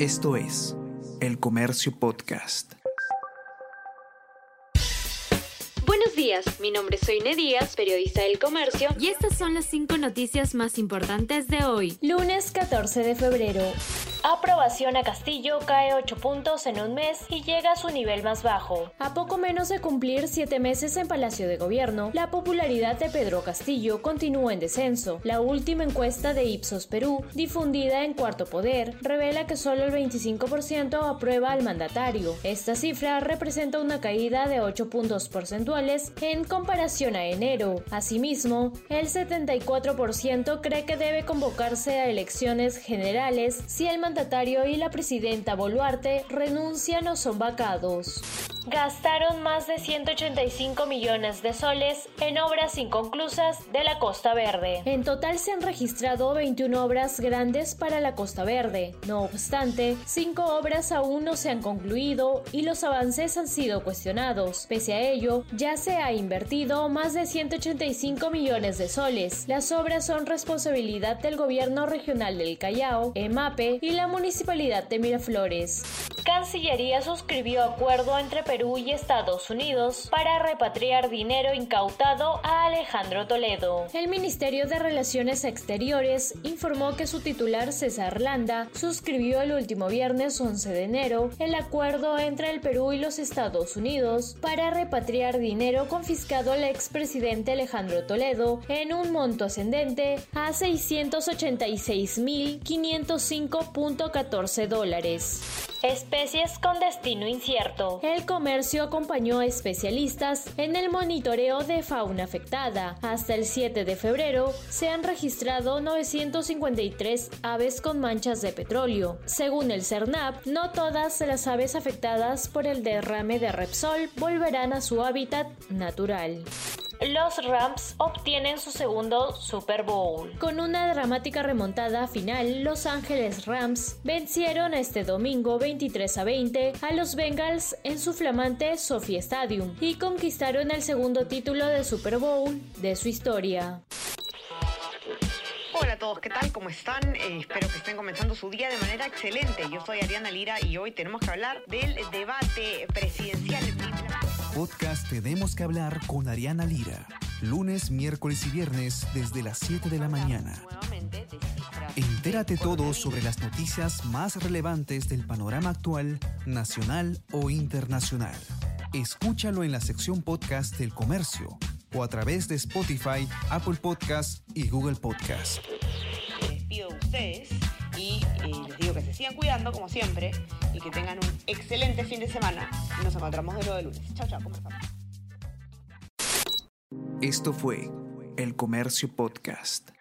Esto es El Comercio Podcast. Buenos días, mi nombre es Soine Díaz, periodista del Comercio, y estas son las cinco noticias más importantes de hoy, lunes 14 de febrero. Aprobación a Castillo cae 8 puntos en un mes y llega a su nivel más bajo. A poco menos de cumplir 7 meses en Palacio de Gobierno, la popularidad de Pedro Castillo continúa en descenso. La última encuesta de Ipsos Perú, difundida en Cuarto Poder, revela que solo el 25% aprueba al mandatario. Esta cifra representa una caída de 8 puntos porcentuales en comparación a enero. Asimismo, el 74% cree que debe convocarse a elecciones generales si el mandatario mandatario y la presidenta Boluarte renuncian o son vacados gastaron más de 185 millones de soles en obras inconclusas de la Costa Verde. En total se han registrado 21 obras grandes para la Costa Verde. No obstante, 5 obras aún no se han concluido y los avances han sido cuestionados. Pese a ello, ya se ha invertido más de 185 millones de soles. Las obras son responsabilidad del gobierno regional del Callao, EMAPE y la municipalidad de Miraflores. Cancillería suscribió acuerdo entre Perú y Estados Unidos para repatriar dinero incautado a Alejandro Toledo. El Ministerio de Relaciones Exteriores informó que su titular César Landa suscribió el último viernes 11 de enero el acuerdo entre el Perú y los Estados Unidos para repatriar dinero confiscado al expresidente Alejandro Toledo en un monto ascendente a 686.505.14 dólares especies con destino incierto. El comercio acompañó a especialistas en el monitoreo de fauna afectada. Hasta el 7 de febrero se han registrado 953 aves con manchas de petróleo. Según el CERNAP, no todas las aves afectadas por el derrame de Repsol volverán a su hábitat natural los Rams obtienen su segundo Super Bowl. Con una dramática remontada final, Los Ángeles Rams vencieron este domingo 23 a 20 a los Bengals en su flamante Sophie Stadium y conquistaron el segundo título de Super Bowl de su historia. Hola a todos, ¿qué tal? ¿Cómo están? Eh, espero que estén comenzando su día de manera excelente. Yo soy Ariana Lira y hoy tenemos que hablar del debate presidencial podcast Tenemos que hablar con Ariana Lira. Lunes, miércoles y viernes desde las 7 de la mañana. Entérate todo sobre las noticias más relevantes del panorama actual, nacional o internacional. Escúchalo en la sección podcast del comercio o a través de Spotify, Apple Podcast y Google Podcast. Les pido a ustedes y eh, les digo sigan cuidando como siempre y que tengan un excelente fin de semana. Nos encontramos de nuevo el lunes. Chao, chao, conversamos. Esto fue El Comercio Podcast.